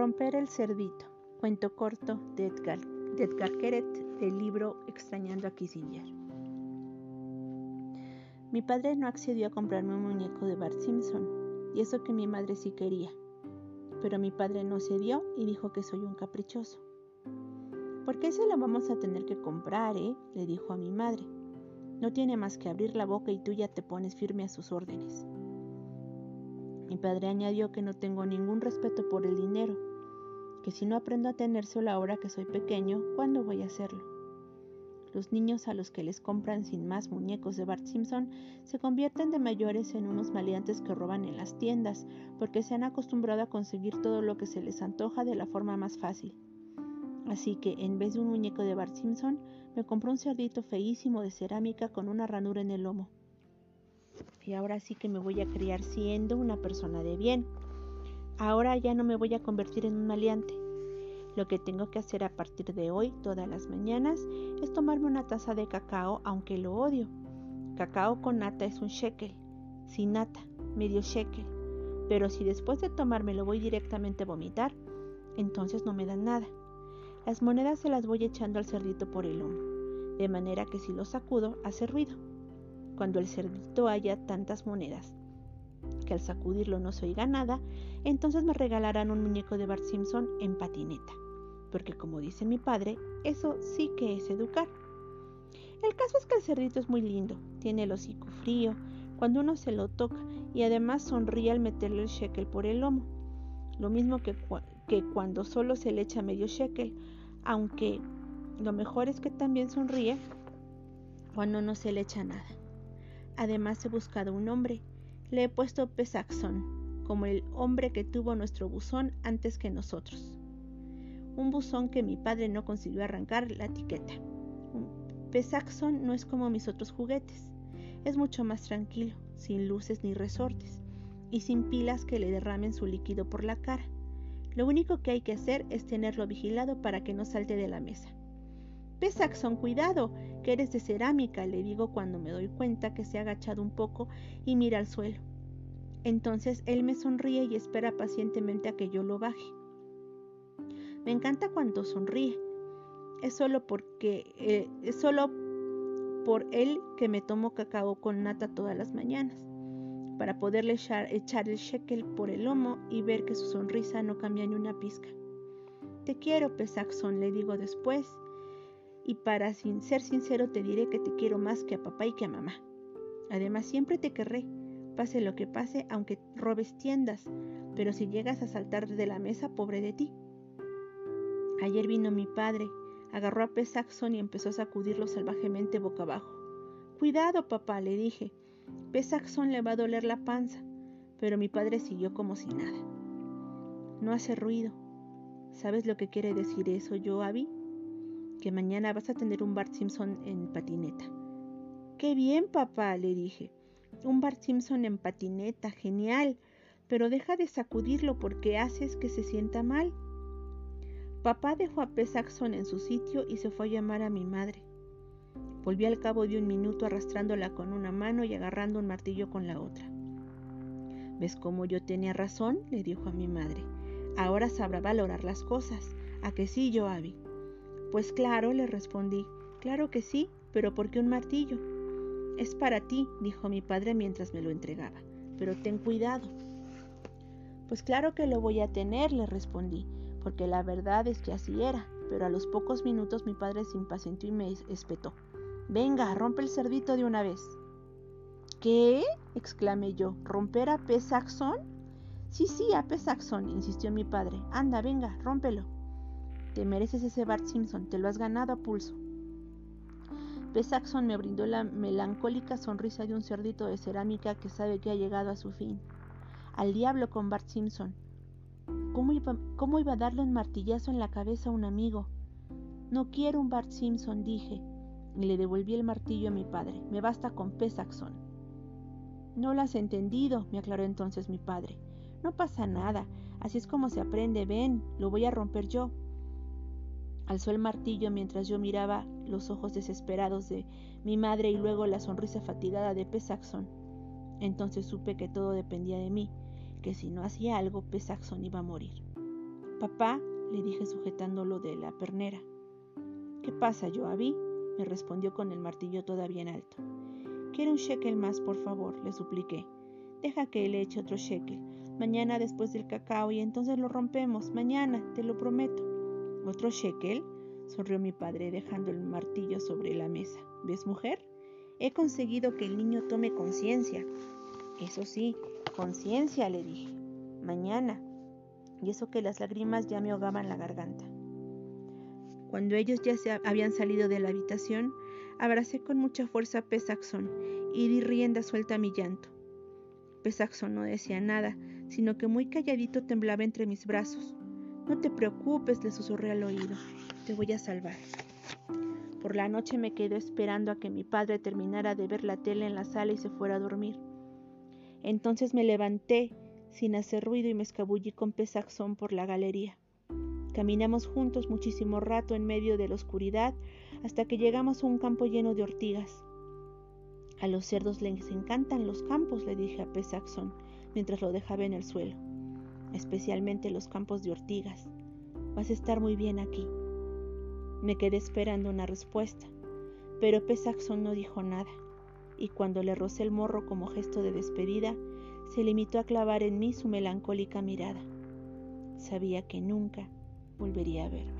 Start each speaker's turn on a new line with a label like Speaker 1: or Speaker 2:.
Speaker 1: Romper el cerdito. Cuento corto de Edgar, Edgar del libro Extrañando a Kissinger. Mi padre no accedió a comprarme un muñeco de Bart Simpson, y eso que mi madre sí quería. Pero mi padre no cedió y dijo que soy un caprichoso. ¿Por qué se lo vamos a tener que comprar, eh? le dijo a mi madre. No tiene más que abrir la boca y tú ya te pones firme a sus órdenes. Mi padre añadió que no tengo ningún respeto por el dinero, que si no aprendo a tenérselo ahora que soy pequeño, ¿cuándo voy a hacerlo? Los niños a los que les compran sin más muñecos de Bart Simpson se convierten de mayores en unos maleantes que roban en las tiendas, porque se han acostumbrado a conseguir todo lo que se les antoja de la forma más fácil. Así que en vez de un muñeco de Bart Simpson, me compró un cerdito feísimo de cerámica con una ranura en el lomo y ahora sí que me voy a criar siendo una persona de bien. Ahora ya no me voy a convertir en un maleante. Lo que tengo que hacer a partir de hoy, todas las mañanas, es tomarme una taza de cacao, aunque lo odio. Cacao con nata es un shekel, sin nata, medio shekel. Pero si después de tomármelo voy directamente a vomitar, entonces no me dan nada. Las monedas se las voy echando al cerdito por el lomo, de manera que si lo sacudo hace ruido cuando el cerdito haya tantas monedas que al sacudirlo no se oiga nada, entonces me regalarán un muñeco de Bart Simpson en patineta, porque como dice mi padre, eso sí que es educar. El caso es que el cerdito es muy lindo, tiene el hocico frío cuando uno se lo toca y además sonríe al meterle el shekel por el lomo, lo mismo que, que cuando solo se le echa medio shekel, aunque lo mejor es que también sonríe cuando no se le echa nada. Además he buscado un nombre. Le he puesto Pesaxon, como el hombre que tuvo nuestro buzón antes que nosotros. Un buzón que mi padre no consiguió arrancar la etiqueta. Pesaxon no es como mis otros juguetes. Es mucho más tranquilo, sin luces ni resortes, y sin pilas que le derramen su líquido por la cara. Lo único que hay que hacer es tenerlo vigilado para que no salte de la mesa. Pesaxon, cuidado, que eres de cerámica, le digo cuando me doy cuenta que se ha agachado un poco y mira al suelo. Entonces él me sonríe y espera pacientemente a que yo lo baje. Me encanta cuando sonríe. Es solo porque eh, es solo por él que me tomo cacao con nata todas las mañanas, para poderle echar, echar el shekel por el lomo y ver que su sonrisa no cambia ni una pizca. Te quiero, Pesaxon, le digo después, y para ser sincero te diré que te quiero más que a papá y que a mamá. Además siempre te querré, pase lo que pase, aunque robes tiendas, pero si llegas a saltar de la mesa, pobre de ti. Ayer vino mi padre, agarró a Pesaxon y empezó a sacudirlo salvajemente boca abajo. Cuidado, papá, le dije. Pesaxon le va a doler la panza, pero mi padre siguió como si nada. No hace ruido. ¿Sabes lo que quiere decir eso, yo, Abby? Que mañana vas a tener un Bart Simpson en patineta. Qué bien, papá, le dije. Un Bart Simpson en patineta, genial. Pero deja de sacudirlo porque haces que se sienta mal. Papá dejó a P. Saxon en su sitio y se fue a llamar a mi madre. Volví al cabo de un minuto arrastrándola con una mano y agarrando un martillo con la otra. ¿Ves cómo yo tenía razón? le dijo a mi madre. Ahora sabrá valorar las cosas. ¿A que sí, yo, Abby? Pues claro, le respondí. Claro que sí, pero ¿por qué un martillo? Es para ti, dijo mi padre mientras me lo entregaba, pero ten cuidado. Pues claro que lo voy a tener, le respondí, porque la verdad es que así era, pero a los pocos minutos mi padre se impacientó y me espetó. Venga, rompe el cerdito de una vez. ¿Qué? exclamé yo. ¿Romper a P. Saxon? Sí, sí, a P. Saxon, insistió mi padre. Anda, venga, rómpelo. Te mereces ese Bart Simpson, te lo has ganado a pulso. P. Saxon me brindó la melancólica sonrisa de un cerdito de cerámica que sabe que ha llegado a su fin. Al diablo con Bart Simpson. ¿Cómo iba, ¿Cómo iba a darle un martillazo en la cabeza a un amigo? No quiero un Bart Simpson, dije, y le devolví el martillo a mi padre. Me basta con P. Saxon. No lo has entendido, me aclaró entonces mi padre. No pasa nada, así es como se aprende, ven, lo voy a romper yo. Alzó el martillo mientras yo miraba los ojos desesperados de mi madre y luego la sonrisa fatigada de P. Saxon. Entonces supe que todo dependía de mí, que si no hacía algo, P. Saxon iba a morir. Papá, le dije sujetándolo de la pernera. ¿Qué pasa, Joabi? me respondió con el martillo todavía en alto. Quiero un shekel más, por favor, le supliqué. Deja que le eche otro shekel. Mañana después del cacao y entonces lo rompemos. Mañana, te lo prometo. ¿Otro shekel? sonrió mi padre dejando el martillo sobre la mesa. ¿Ves, mujer? He conseguido que el niño tome conciencia. Eso sí, conciencia, le dije. Mañana. Y eso que las lágrimas ya me ahogaban la garganta. Cuando ellos ya se habían salido de la habitación, abracé con mucha fuerza a Pesaxon y di rienda suelta a mi llanto. Pesaxon no decía nada, sino que muy calladito temblaba entre mis brazos. No te preocupes, le susurré al oído, te voy a salvar. Por la noche me quedé esperando a que mi padre terminara de ver la tele en la sala y se fuera a dormir. Entonces me levanté sin hacer ruido y me escabullí con Pesaxón por la galería. Caminamos juntos muchísimo rato en medio de la oscuridad hasta que llegamos a un campo lleno de ortigas. A los cerdos les encantan los campos, le dije a Pesaxón mientras lo dejaba en el suelo, especialmente los campos de ortigas. Vas a estar muy bien aquí. Me quedé esperando una respuesta, pero Pesaxón no dijo nada, y cuando le rocé el morro como gesto de despedida, se limitó a clavar en mí su melancólica mirada. Sabía que nunca volvería a verme.